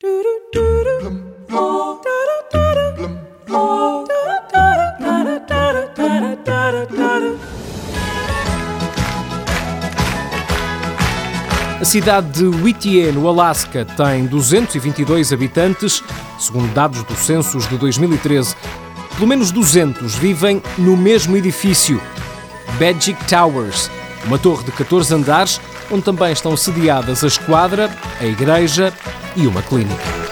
A cidade de Whittier, no Alasca, tem 222 habitantes, segundo dados do census de 2013. Pelo menos 200 vivem no mesmo edifício, Magic Towers, uma torre de 14 andares onde também estão sediadas a esquadra, a igreja e uma clínica.